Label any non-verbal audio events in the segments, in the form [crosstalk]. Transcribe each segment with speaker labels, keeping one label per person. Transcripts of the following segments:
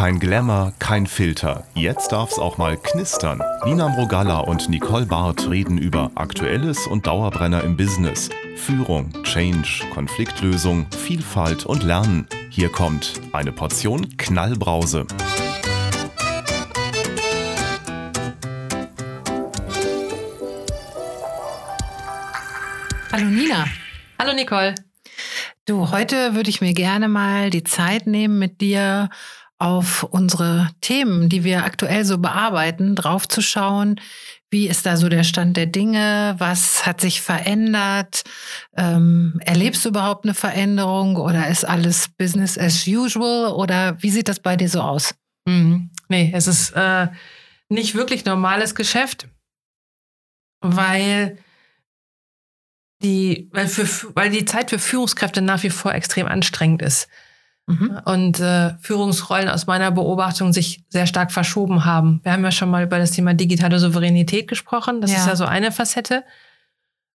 Speaker 1: Kein Glamour, kein Filter. Jetzt darf's auch mal knistern. Nina Mrogalla und Nicole Barth reden über Aktuelles und Dauerbrenner im Business. Führung, Change, Konfliktlösung, Vielfalt und Lernen. Hier kommt eine Portion Knallbrause.
Speaker 2: Hallo Nina.
Speaker 3: Hallo Nicole.
Speaker 2: Du, heute würde ich mir gerne mal die Zeit nehmen, mit dir auf unsere Themen, die wir aktuell so bearbeiten, draufzuschauen. Wie ist da so der Stand der Dinge? Was hat sich verändert? Ähm, erlebst du überhaupt eine Veränderung oder ist alles Business as usual? Oder wie sieht das bei dir so aus?
Speaker 3: Mhm. Nee, es ist äh, nicht wirklich normales Geschäft, weil die, weil, für, weil die Zeit für Führungskräfte nach wie vor extrem anstrengend ist. Mhm. Und äh, Führungsrollen aus meiner Beobachtung sich sehr stark verschoben haben. Wir haben ja schon mal über das Thema digitale Souveränität gesprochen. Das ja. ist ja so eine Facette.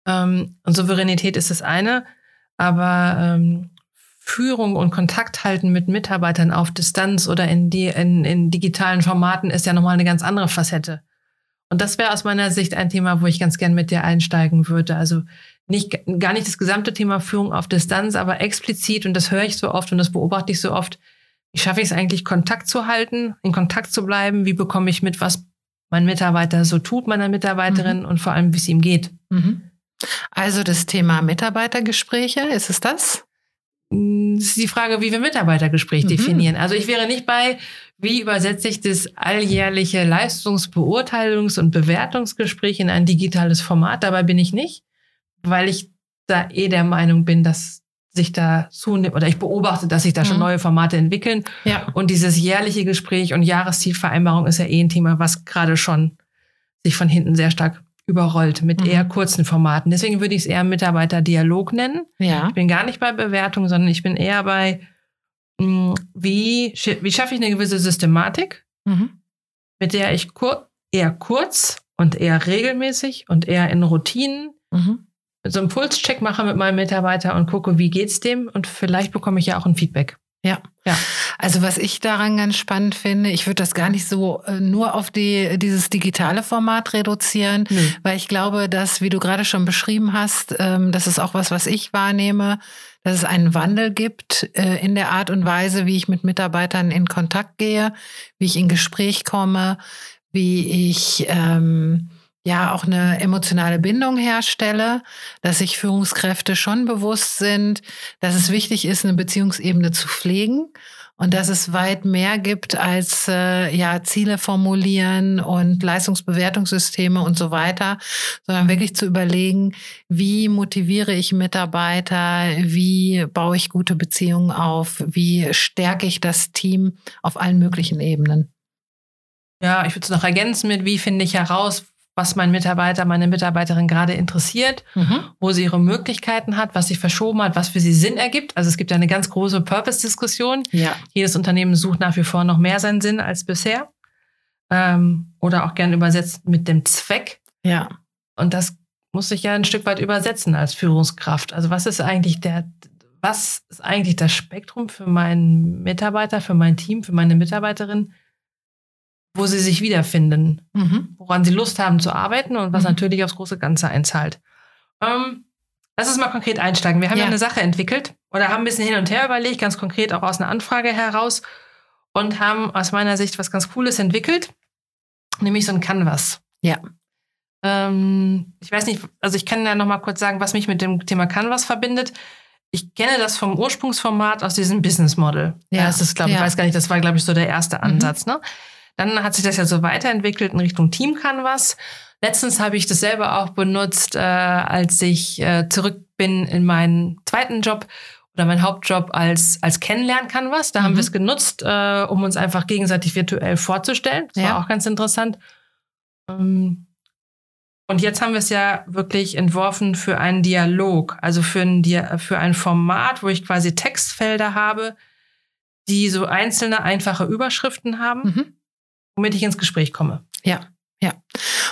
Speaker 3: Ähm, und Souveränität ist das eine. Aber ähm, Führung und Kontakt halten mit Mitarbeitern auf Distanz oder in, die, in, in digitalen Formaten ist ja nochmal eine ganz andere Facette. Und das wäre aus meiner Sicht ein Thema, wo ich ganz gern mit dir einsteigen würde. Also nicht, gar nicht das gesamte Thema Führung auf Distanz, aber explizit, und das höre ich so oft und das beobachte ich so oft, wie schaffe ich es eigentlich, Kontakt zu halten, in Kontakt zu bleiben? Wie bekomme ich mit, was mein Mitarbeiter so tut, meiner Mitarbeiterin mhm. und vor allem, wie es ihm geht? Mhm.
Speaker 2: Also das Thema Mitarbeitergespräche, ist es das?
Speaker 3: Hm, das ist die Frage, wie wir Mitarbeitergespräch mhm. definieren. Also ich wäre nicht bei, wie übersetze ich das alljährliche Leistungsbeurteilungs- und Bewertungsgespräch in ein digitales Format. Dabei bin ich nicht, weil ich da eh der Meinung bin, dass sich da zunimmt, oder ich beobachte, dass sich da schon mhm. neue Formate entwickeln. Ja. Und dieses jährliche Gespräch und Jahreszielvereinbarung ist ja eh ein Thema, was gerade schon sich von hinten sehr stark überrollt mit mhm. eher kurzen Formaten. Deswegen würde ich es eher Mitarbeiterdialog nennen. Ja. Ich bin gar nicht bei Bewertung, sondern ich bin eher bei, mh, hm, wie, wie schaffe ich eine gewisse Systematik, mhm. mit der ich kur eher kurz und eher regelmäßig und eher in Routinen mhm. So einen Pulscheck mache mit meinem Mitarbeiter und gucke, wie geht's dem und vielleicht bekomme ich ja auch ein Feedback.
Speaker 2: Ja. ja. Also was ich daran ganz spannend finde, ich würde das gar nicht so äh, nur auf die, dieses digitale Format reduzieren, mhm. weil ich glaube, dass, wie du gerade schon beschrieben hast, ähm, das ist auch was, was ich wahrnehme, dass es einen Wandel gibt äh, in der Art und Weise, wie ich mit Mitarbeitern in Kontakt gehe, wie ich in Gespräch komme, wie ich ähm, ja auch eine emotionale Bindung herstelle, dass sich Führungskräfte schon bewusst sind, dass es wichtig ist, eine Beziehungsebene zu pflegen und dass es weit mehr gibt als äh, ja Ziele formulieren und Leistungsbewertungssysteme und so weiter, sondern wirklich zu überlegen, wie motiviere ich Mitarbeiter, wie baue ich gute Beziehungen auf, wie stärke ich das Team auf allen möglichen Ebenen.
Speaker 3: Ja, ich würde es noch ergänzen mit, wie finde ich heraus, was mein Mitarbeiter, meine Mitarbeiterin gerade interessiert, mhm. wo sie ihre Möglichkeiten hat, was sich verschoben hat, was für sie Sinn ergibt. Also es gibt ja eine ganz große Purpose-Diskussion. Ja. Jedes Unternehmen sucht nach wie vor noch mehr seinen Sinn als bisher. Ähm, oder auch gern übersetzt mit dem Zweck. Ja. Und das muss ich ja ein Stück weit übersetzen als Führungskraft. Also was ist eigentlich der, was ist eigentlich das Spektrum für meinen Mitarbeiter, für mein Team, für meine Mitarbeiterin? Wo sie sich wiederfinden, mhm. woran sie Lust haben zu arbeiten und was mhm. natürlich aufs große Ganze einzahlt. Ähm, lass uns mal konkret einsteigen. Wir haben ja. ja. eine Sache entwickelt oder haben ein bisschen hin und her überlegt, ganz konkret auch aus einer Anfrage heraus und haben aus meiner Sicht was ganz Cooles entwickelt, nämlich so ein Canvas. Ja. Ähm, ich weiß nicht, also ich kann ja noch mal kurz sagen, was mich mit dem Thema Canvas verbindet. Ich kenne das vom Ursprungsformat aus diesem Business Model. Ja, das ist, glaube ich, ja. weiß gar nicht, das war, glaube ich, so der erste mhm. Ansatz. Mhm. Ne? Dann hat sich das ja so weiterentwickelt in Richtung Team Canvas. Letztens habe ich das selber auch benutzt, äh, als ich äh, zurück bin in meinen zweiten Job oder mein Hauptjob als, als Kennenlern-Canvas. Da mhm. haben wir es genutzt, äh, um uns einfach gegenseitig virtuell vorzustellen. Das ja. war auch ganz interessant. Ähm, und jetzt haben wir es ja wirklich entworfen für einen Dialog, also für ein, für ein Format, wo ich quasi Textfelder habe, die so einzelne einfache Überschriften haben. Mhm womit ich ins Gespräch komme.
Speaker 2: Ja. Ja.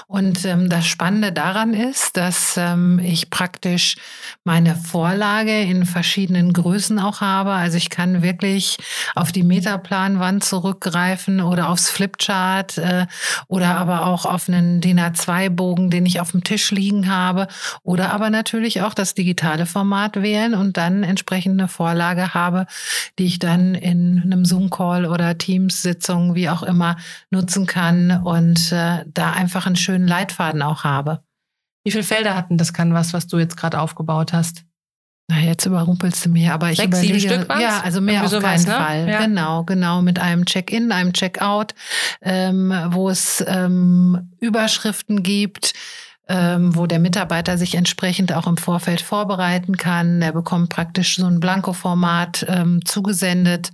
Speaker 2: Und ähm, das Spannende daran ist, dass ähm, ich praktisch meine Vorlage in verschiedenen Größen auch habe. Also ich kann wirklich auf die Metaplanwand zurückgreifen oder aufs Flipchart äh, oder aber auch auf einen DIN A2-Bogen, den ich auf dem Tisch liegen habe. Oder aber natürlich auch das digitale Format wählen und dann entsprechend eine Vorlage habe, die ich dann in einem Zoom-Call oder Teams-Sitzung, wie auch immer, nutzen kann und äh, da einfach einen schönen Leitfaden auch habe.
Speaker 3: Wie viele Felder hatten das Canvas, was du jetzt gerade aufgebaut hast?
Speaker 2: Na, jetzt überrumpelst du mich, aber ich
Speaker 3: Sechs,
Speaker 2: überlege,
Speaker 3: sieben Stück war's?
Speaker 2: ja, also mehr auf
Speaker 3: sowas,
Speaker 2: keinen
Speaker 3: ne?
Speaker 2: Fall.
Speaker 3: Ja.
Speaker 2: Genau, genau, mit einem Check-in, einem Check-out, ähm, wo es ähm, Überschriften gibt, ähm, wo der Mitarbeiter sich entsprechend auch im Vorfeld vorbereiten kann. Er bekommt praktisch so ein Blanko-Format ähm, zugesendet,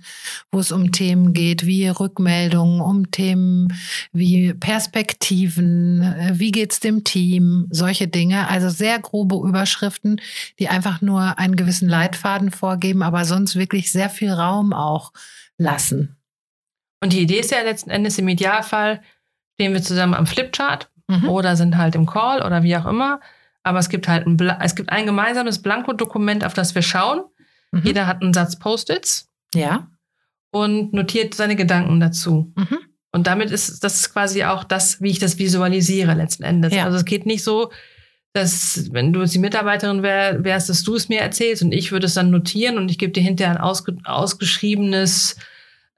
Speaker 2: wo es um Themen geht wie Rückmeldungen, um Themen wie Perspektiven, äh, wie geht's dem Team, solche Dinge. Also sehr grobe Überschriften, die einfach nur einen gewissen Leitfaden vorgeben, aber sonst wirklich sehr viel Raum auch lassen.
Speaker 3: Und die Idee ist ja letzten Endes im Idealfall, stehen wir zusammen am Flipchart
Speaker 2: Mhm.
Speaker 3: oder sind halt im Call oder wie auch immer. Aber es gibt halt ein, es gibt ein gemeinsames Blanko-Dokument, auf das wir schauen.
Speaker 2: Mhm.
Speaker 3: Jeder hat einen Satz Post-its
Speaker 2: Ja.
Speaker 3: und notiert seine Gedanken dazu.
Speaker 2: Mhm.
Speaker 3: Und damit ist das quasi auch das, wie ich das visualisiere letzten Endes.
Speaker 2: Ja.
Speaker 3: Also es geht nicht so, dass wenn du jetzt die Mitarbeiterin wär, wärst, dass du es mir erzählst und ich würde es dann notieren und ich gebe dir hinterher ein ausge, ausgeschriebenes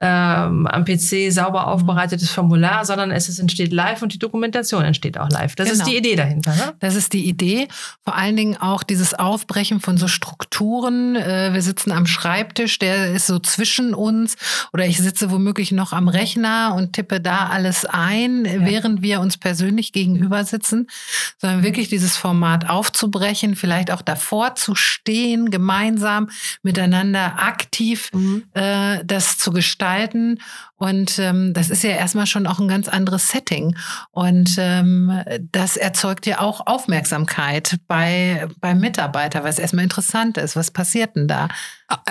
Speaker 3: ähm, am PC sauber aufbereitetes Formular, sondern es ist, entsteht live und die Dokumentation entsteht auch live. Das
Speaker 2: Genau.
Speaker 3: ist die Idee dahinter. Ne?
Speaker 2: Das ist die Idee. Vor allen Dingen auch dieses Aufbrechen von so Strukturen. Äh, Wir sitzen am Schreibtisch, der ist so zwischen uns. Oder ich sitze womöglich noch am Rechner und tippe da alles ein, während wir uns persönlich gegenüber sitzen. Sondern wirklich dieses Format aufzubrechen, vielleicht auch davor zu stehen, gemeinsam miteinander aktiv äh, das zu gestalten. Und ähm, das ist ja erstmal schon auch ein ganz anderes Setting. Und ähm, das erzeugt ja auch Aufmerksamkeit bei, beim Mitarbeiter, was erstmal interessant ist. Was passiert denn da?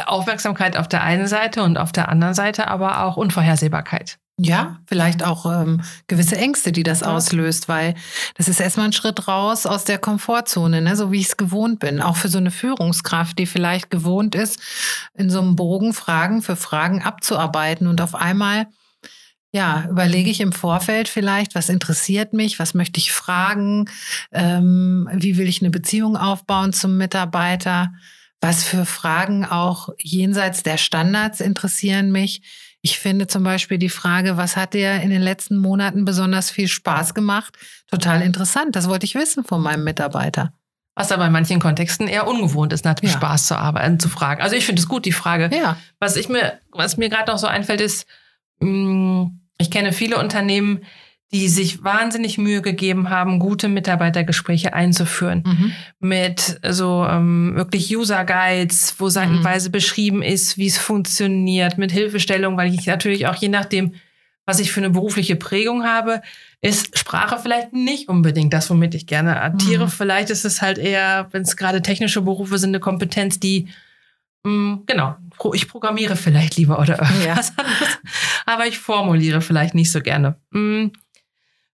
Speaker 3: Aufmerksamkeit auf der einen Seite und auf der anderen Seite aber auch Unvorhersehbarkeit.
Speaker 2: Ja, vielleicht auch ähm, gewisse Ängste, die das
Speaker 3: Ja.
Speaker 2: auslöst, weil das ist erstmal ein Schritt raus aus der Komfortzone, ne? so wie ich es gewohnt bin. Auch für so eine Führungskraft, die vielleicht gewohnt ist, in so einem Bogen Fragen für Fragen abzuarbeiten und auf einmal ja, überlege ich im Vorfeld vielleicht, was interessiert mich, was möchte ich fragen, ähm, wie will ich eine Beziehung aufbauen zum Mitarbeiter, was für Fragen auch jenseits der Standards interessieren mich. Ich finde zum Beispiel die Frage, was hat dir in den letzten Monaten besonders viel Spaß gemacht, total interessant. Das wollte ich wissen von meinem Mitarbeiter.
Speaker 3: Was aber in manchen Kontexten eher ungewohnt ist, nach dem
Speaker 2: Ja.
Speaker 3: Spaß zu arbeiten, zu fragen. Also ich finde es gut, die Frage.
Speaker 2: Ja,
Speaker 3: Was ich mir, was mir gerade noch so einfällt, ist, mh, ich kenne viele Unternehmen, die sich wahnsinnig Mühe gegeben haben, gute Mitarbeitergespräche einzuführen.
Speaker 2: mhm.
Speaker 3: Mit so ähm, wirklich User Guides, wo seitenweise beschrieben ist, wie es funktioniert, mit Hilfestellung, weil ich natürlich auch je nachdem, was ich für eine berufliche Prägung habe, ist Sprache vielleicht nicht unbedingt das, womit ich gerne adtiere.
Speaker 2: Mhm.
Speaker 3: Vielleicht ist es halt eher, wenn es gerade technische Berufe sind, eine Kompetenz, die mh, genau, ich programmiere vielleicht lieber oder irgendwas anderes, aber ich formuliere vielleicht nicht so gerne.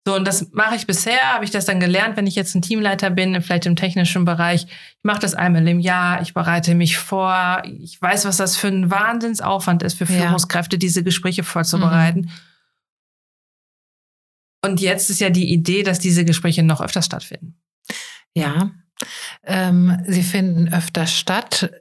Speaker 3: So, und das mache ich bisher, habe ich das dann gelernt, wenn ich jetzt ein Teamleiter bin, vielleicht im technischen Bereich. Ich mache das einmal im Jahr, ich bereite mich vor, ich weiß, was das für ein Wahnsinnsaufwand ist für
Speaker 2: Ja.
Speaker 3: Führungskräfte, diese Gespräche vorzubereiten. Und jetzt ist ja die Idee, dass diese Gespräche noch öfter stattfinden.
Speaker 2: Ja, ähm, sie finden öfter statt,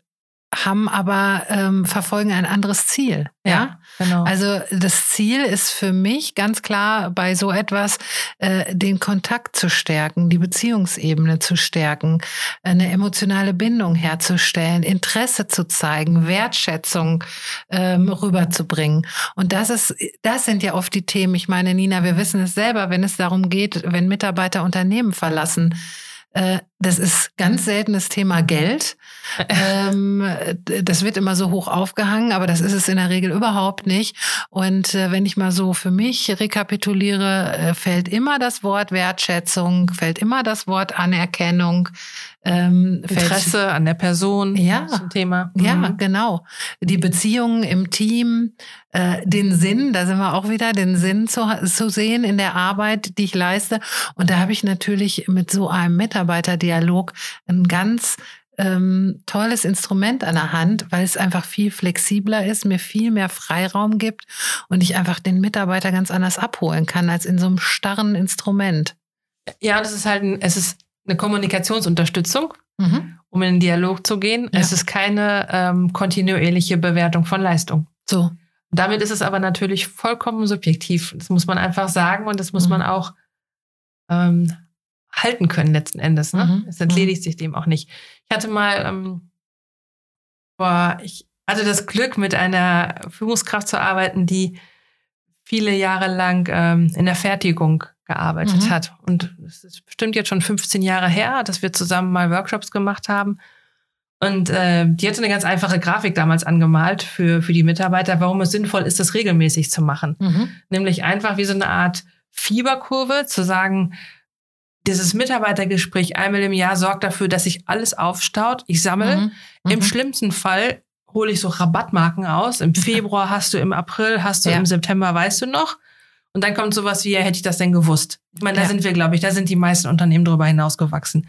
Speaker 2: haben aber ähm, verfolgen ein anderes Ziel. Ja,
Speaker 3: genau.
Speaker 2: also das Ziel ist für mich ganz klar bei so etwas, äh, den Kontakt zu stärken, die Beziehungsebene zu stärken, eine emotionale Bindung herzustellen, Interesse zu zeigen, Wertschätzung ähm, rüberzubringen. Und das ist, das sind ja oft die Themen. Ich meine, Nina, wir wissen es selber, wenn es darum geht, wenn Mitarbeiter Unternehmen verlassen. Äh, das ist ganz selten das Thema Geld. [laughs] ähm, das wird immer so hoch aufgehangen, aber das ist es in der Regel überhaupt nicht. Und äh, wenn ich mal so für mich rekapituliere, äh, fällt immer das Wort Wertschätzung, fällt immer das Wort Anerkennung, ähm,
Speaker 3: Interesse an der Person
Speaker 2: ja,
Speaker 3: zum Thema.
Speaker 2: Mhm. Ja, genau. Die Beziehungen im Team, äh, den Sinn, da sind wir auch wieder, den Sinn zu, zu sehen in der Arbeit, die ich leiste. Und da habe ich natürlich mit so einem Mitarbeiterdialog ein ganz ähm, tolles Instrument an der Hand, weil es einfach viel flexibler ist, mir viel mehr Freiraum gibt und ich einfach den Mitarbeiter ganz anders abholen kann als in so einem starren Instrument.
Speaker 3: Ja, das ist halt ein, es ist eine Kommunikationsunterstützung, mhm. um in den Dialog zu gehen. Ja. Es ist keine ähm, kontinuierliche Bewertung von Leistung.
Speaker 2: So.
Speaker 3: Damit ist es aber natürlich vollkommen subjektiv. Das muss man einfach sagen und das muss mhm. man auch ähm, halten können letzten Endes. Ne? Mhm. Es entledigt mhm. sich dem auch nicht. Ich hatte mal, ähm, boah, ich hatte das Glück, mit einer Führungskraft zu arbeiten, die viele Jahre lang ähm, in der Fertigung gearbeitet mhm. hat. Und es ist bestimmt jetzt schon 15 Jahre her, dass wir zusammen mal Workshops gemacht haben. Und äh, die hatte eine ganz einfache Grafik damals angemalt für, für die Mitarbeiter, warum es sinnvoll ist, das regelmäßig zu machen. Mhm. Nämlich einfach wie so eine Art Fieberkurve zu sagen, dieses Mitarbeitergespräch einmal im Jahr sorgt dafür, dass sich alles aufstaut. Ich sammle. Mhm. Im mhm. schlimmsten Fall hole ich so Rabattmarken aus. Im Februar hast du, im April hast du, ja. im September weißt du noch. Und dann kommt sowas wie, ja, hätte ich das denn gewusst? Ich meine, da ja. sind wir, glaube ich, da sind die meisten Unternehmen darüber hinausgewachsen.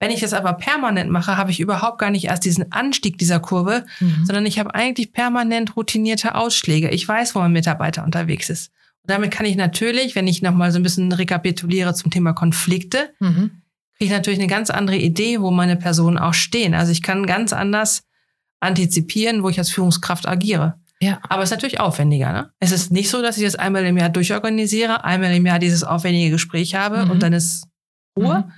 Speaker 3: Wenn ich das aber permanent mache, habe ich überhaupt gar nicht erst diesen Anstieg dieser Kurve, mhm. sondern ich habe eigentlich permanent routinierte Ausschläge. Ich weiß, wo mein Mitarbeiter unterwegs ist. Und damit kann ich natürlich, wenn ich nochmal so ein bisschen rekapituliere zum Thema Konflikte, mhm. kriege ich natürlich eine ganz andere Idee, wo meine Personen auch stehen. Also ich kann ganz anders antizipieren, wo ich als Führungskraft agiere. Ja. Aber es ist natürlich aufwendiger. Ne? Es ist nicht so, dass ich das einmal im Jahr durchorganisiere, einmal im Jahr dieses aufwendige Gespräch habe mhm. und dann ist Ruhe, mhm.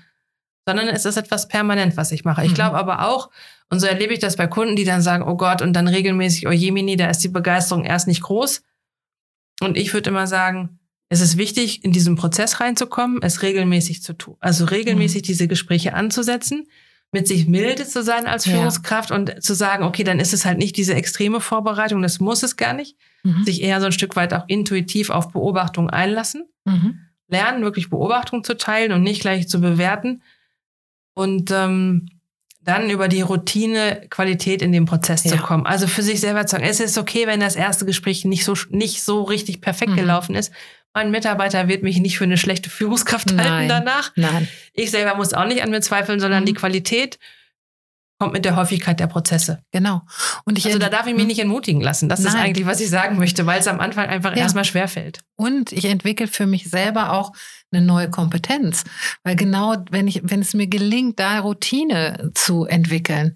Speaker 3: sondern es ist etwas permanent, was ich mache. Ich mhm. glaube aber auch, und so erlebe ich das bei Kunden, die dann sagen, oh Gott, und dann regelmäßig, oh Jemini, da ist die Begeisterung erst nicht groß. Und ich würde immer sagen, es ist wichtig, in diesen Prozess reinzukommen, es regelmäßig zu tun. Also regelmäßig mhm. diese Gespräche anzusetzen mit sich milde zu sein als Führungskraft ja. und zu sagen, okay, dann ist es halt nicht diese extreme Vorbereitung, das muss es gar nicht. Mhm. Sich eher so ein Stück weit auch intuitiv auf Beobachtung einlassen. Mhm. Lernen, wirklich Beobachtung zu teilen und nicht gleich zu bewerten. Und ähm, dann über die Routine Qualität in den Prozess ja. zu kommen. Also für sich selber zu sagen, es ist okay, wenn das erste Gespräch nicht so, nicht so richtig perfekt mhm. gelaufen ist, mein Mitarbeiter wird mich nicht für eine schlechte Führungskraft [laughs] Nein. halten danach.
Speaker 2: Nein.
Speaker 3: Ich selber muss auch nicht an mir zweifeln, sondern mhm. die Qualität kommt mit der Häufigkeit der Prozesse.
Speaker 2: Genau.
Speaker 3: Und ich also da darf ich mich hm? nicht entmutigen lassen. Das Nein. ist eigentlich, was ich sagen möchte, weil es am Anfang einfach ja. erstmal schwerfällt.
Speaker 2: Und ich entwickle für mich selber auch eine neue Kompetenz. Weil genau, wenn ich, wenn es mir gelingt, da Routine zu entwickeln,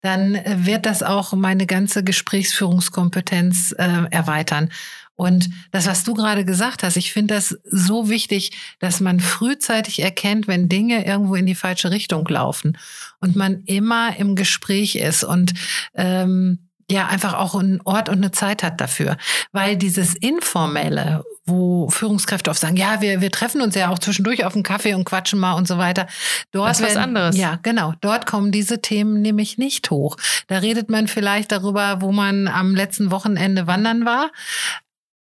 Speaker 2: dann wird das auch meine ganze Gesprächsführungskompetenz äh, erweitern. Und das, was du gerade gesagt hast, ich finde das so wichtig, dass man frühzeitig erkennt, wenn Dinge irgendwo in die falsche Richtung laufen und man immer im Gespräch ist und ähm, ja einfach auch einen Ort und eine Zeit hat dafür. Weil dieses Informelle, wo Führungskräfte oft sagen, ja, wir, wir treffen uns ja auch zwischendurch auf einen Kaffee und quatschen mal und so weiter.
Speaker 3: Dort das ist was anderes.
Speaker 2: Ja, genau. Dort kommen diese Themen nämlich nicht hoch. Da redet man vielleicht darüber, wo man am letzten Wochenende wandern war.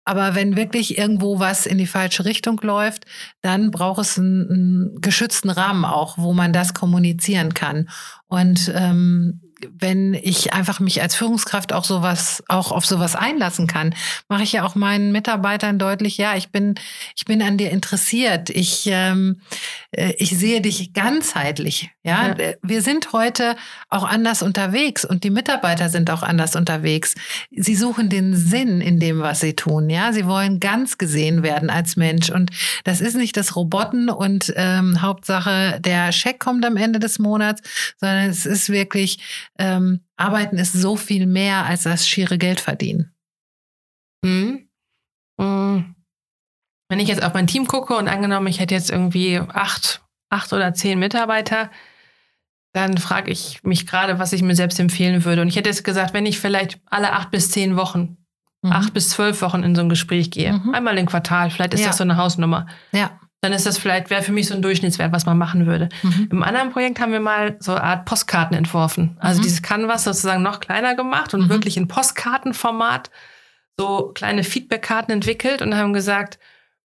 Speaker 2: Aber wenn wirklich irgendwo was in die falsche Richtung läuft, dann braucht es einen, einen geschützten Rahmen auch, wo man das kommunizieren kann. Und ähm, wenn ich einfach mich als Führungskraft auch sowas, auch auf sowas einlassen kann, mache ich ja auch meinen Mitarbeitern deutlich, ja, ich bin, ich bin an dir interessiert. Ich, ähm, äh, ich sehe dich ganzheitlich. Ja? ja, wir sind heute auch anders unterwegs und die Mitarbeiter sind auch anders unterwegs. Sie suchen den Sinn in dem, was sie tun. Ja, sie wollen ganz gesehen werden als Mensch und das ist nicht das Roboten und ähm, Hauptsache der Scheck kommt am Ende des Monats, sondern es ist wirklich ähm, Arbeiten ist so viel mehr als das schiere Geld verdienen.
Speaker 3: Mhm. Mhm. Wenn ich jetzt auf mein Team gucke und angenommen, ich hätte jetzt irgendwie acht, acht oder zehn Mitarbeiter, dann frage ich mich gerade, was ich mir selbst empfehlen würde. Und ich hätte jetzt gesagt, wenn ich vielleicht alle acht bis zehn Wochen, mhm. acht bis zwölf Wochen in so ein Gespräch gehe, mhm. einmal im Quartal, vielleicht ist ja. das so eine Hausnummer.
Speaker 2: Ja
Speaker 3: dann ist das vielleicht, wäre für mich so ein Durchschnittswert, was man machen würde. Mhm. Im anderen Projekt haben wir mal so eine Art Postkarten entworfen. Also mhm. dieses Canvas sozusagen noch kleiner gemacht und mhm. wirklich in Postkartenformat so kleine Feedbackkarten entwickelt und haben gesagt,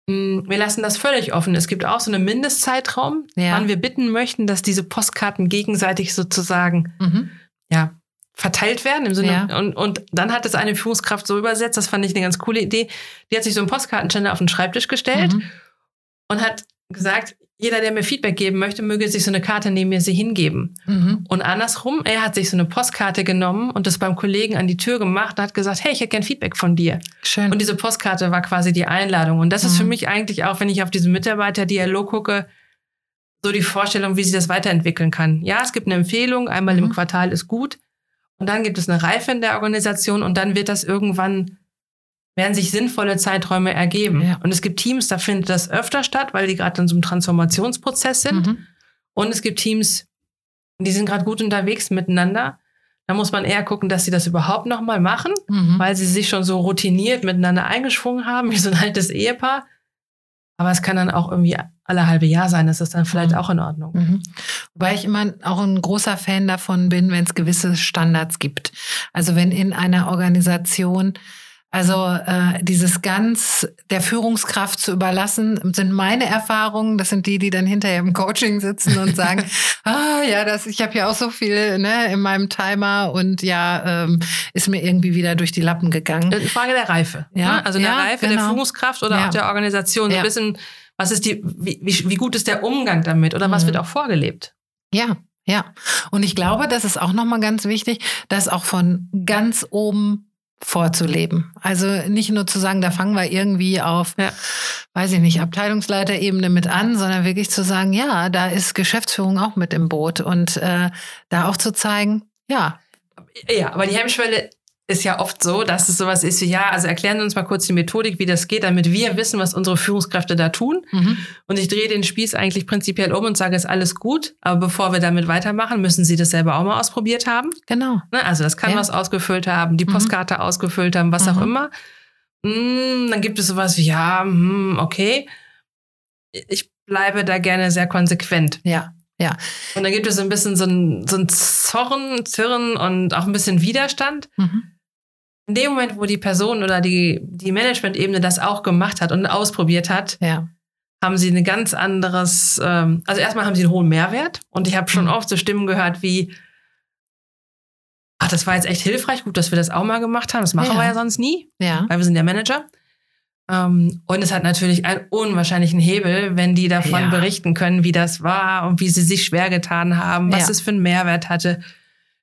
Speaker 3: Mm, wir lassen das völlig offen. Es gibt auch so einen Mindestzeitraum, ja. wann wir bitten möchten, dass diese Postkarten gegenseitig sozusagen mhm. ja, verteilt werden. Im Sinne, ja. und, und dann hat es eine Führungskraft so übersetzt, das fand ich eine ganz coole Idee. Die hat sich so einen Postkartenständer auf den Schreibtisch gestellt mhm. Und hat gesagt, jeder, der mir Feedback geben möchte, möge sich so eine Karte neben mir sie hingeben. Mhm. Und andersrum, er hat sich so eine Postkarte genommen und das beim Kollegen an die Tür gemacht und hat gesagt, hey, ich hätte gern Feedback von dir. Schön. Und diese Postkarte war quasi die Einladung. Und das mhm. ist für mhm. mich eigentlich auch, wenn ich auf diesen Mitarbeiter-Dialog gucke, so die Vorstellung, wie sich das weiterentwickeln kann. Ja, es gibt eine Empfehlung, einmal mhm. im Quartal ist gut. Und dann gibt es eine Reife in der Organisation und dann wird das irgendwann werden sich sinnvolle Zeiträume ergeben. Ja. Und es gibt Teams, da findet das öfter statt, weil die gerade in so einem Transformationsprozess sind. Mhm. Und es gibt Teams, die sind gerade gut unterwegs miteinander. Da muss man eher gucken, dass sie das überhaupt nochmal machen, mhm. weil sie sich schon so routiniert miteinander eingeschwungen haben, [laughs] wie so ein altes Ehepaar. Aber es kann dann auch irgendwie alle halbe Jahr sein. Das ist dann vielleicht mhm. auch in Ordnung. Mhm.
Speaker 2: Wobei ich immer auch ein großer Fan davon bin, wenn es gewisse Standards gibt. Also wenn in einer Organisation also äh, dieses ganz der Führungskraft zu überlassen, sind meine Erfahrungen. Das sind die, die dann hinterher im Coaching sitzen und sagen, [laughs] ah ja, das, ich habe ja auch so viel ne, in meinem Timer und ja, ähm, ist mir irgendwie wieder durch die Lappen gegangen.
Speaker 3: Die Frage der Reife. Ja, ne? also der ja, Reife genau. der Führungskraft oder ja. auch der Organisation. So ein bisschen, was ist die, wie, wie, gut ist der Umgang damit oder was mhm. wird auch vorgelebt?
Speaker 2: Ja, ja. Und ich glaube, das ist auch nochmal ganz wichtig, dass auch von ganz oben vorzuleben. Also nicht nur zu sagen, da fangen wir irgendwie auf, ja. weiß ich nicht, Abteilungsleiterebene mit an, sondern wirklich zu sagen, ja, da ist Geschäftsführung auch mit im Boot und äh, da auch zu zeigen, ja.
Speaker 3: Ja, aber die Hemmschwelle ist ja oft so, dass es sowas ist wie, ja, also erklären Sie uns mal kurz die Methodik, wie das geht, damit wir wissen, was unsere Führungskräfte da tun. Mhm. Und ich drehe den Spieß eigentlich prinzipiell um und sage, es ist alles gut, aber bevor wir damit weitermachen, müssen Sie das selber auch mal ausprobiert haben.
Speaker 2: Genau.
Speaker 3: Ne? Also das kann ja. was ausgefüllt haben, die mhm. Postkarte mhm. ausgefüllt haben, was mhm. auch immer. Mm, dann gibt es sowas wie, ja, hm, okay. Ich bleibe da gerne sehr konsequent.
Speaker 2: Ja. Ja.
Speaker 3: Und dann gibt es so ein bisschen so ein, so ein Zorn, Zirren und auch ein bisschen Widerstand. Mhm in dem Moment, wo die Person oder die, die Management-Ebene das auch gemacht hat und ausprobiert hat, ja. haben sie ein ganz anderes, ähm, also erstmal haben sie einen hohen Mehrwert. Und ich habe schon mhm. oft so Stimmen gehört wie, ach, das war jetzt echt hilfreich, gut, dass wir das auch mal gemacht haben. Das machen ja. wir ja sonst nie, ja. weil wir sind ja Manager. Ähm, und es hat natürlich einen unwahrscheinlichen Hebel, wenn die davon ja. berichten können, wie das war und wie sie sich schwer getan haben, was es für einen Mehrwert hatte,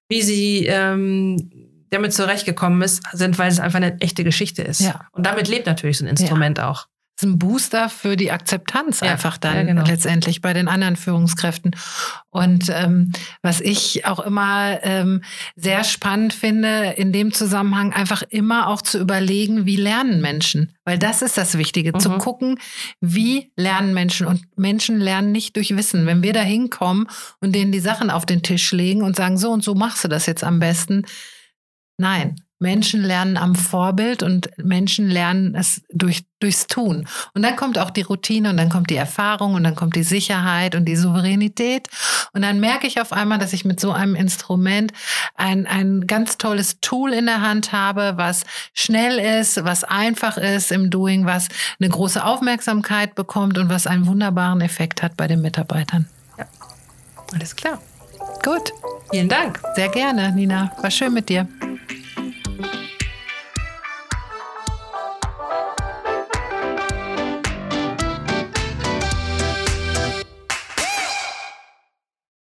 Speaker 3: wie sie ähm, damit zurechtgekommen ist, sind, weil es einfach eine echte Geschichte ist. Ja. Und damit lebt natürlich so ein Instrument ja. auch.
Speaker 2: Das ist ein Booster für die Akzeptanz ja, einfach dann ja, genau. letztendlich bei den anderen Führungskräften. Und ähm, was ich auch immer ähm, sehr spannend finde, in dem Zusammenhang einfach immer auch zu überlegen, wie lernen Menschen? Weil das ist das Wichtige, mhm. zu gucken, wie lernen Menschen. Und Menschen lernen nicht durch Wissen. Wenn wir da hinkommen und denen die Sachen auf den Tisch legen und sagen, so und so machst du das jetzt am besten, Nein, Menschen lernen am Vorbild und Menschen lernen es durch, durchs Tun. Und dann kommt auch die Routine und dann kommt die Erfahrung und dann kommt die Sicherheit und die Souveränität. Und dann merke ich auf einmal, dass ich mit so einem Instrument ein, ein ganz tolles Tool in der Hand habe, was schnell ist, was einfach ist im Doing, was eine große Aufmerksamkeit bekommt und was einen wunderbaren Effekt hat bei den Mitarbeitern.
Speaker 3: Ja, alles klar.
Speaker 2: Gut.
Speaker 3: Vielen Dank.
Speaker 2: Sehr gerne, Nina. War schön mit dir.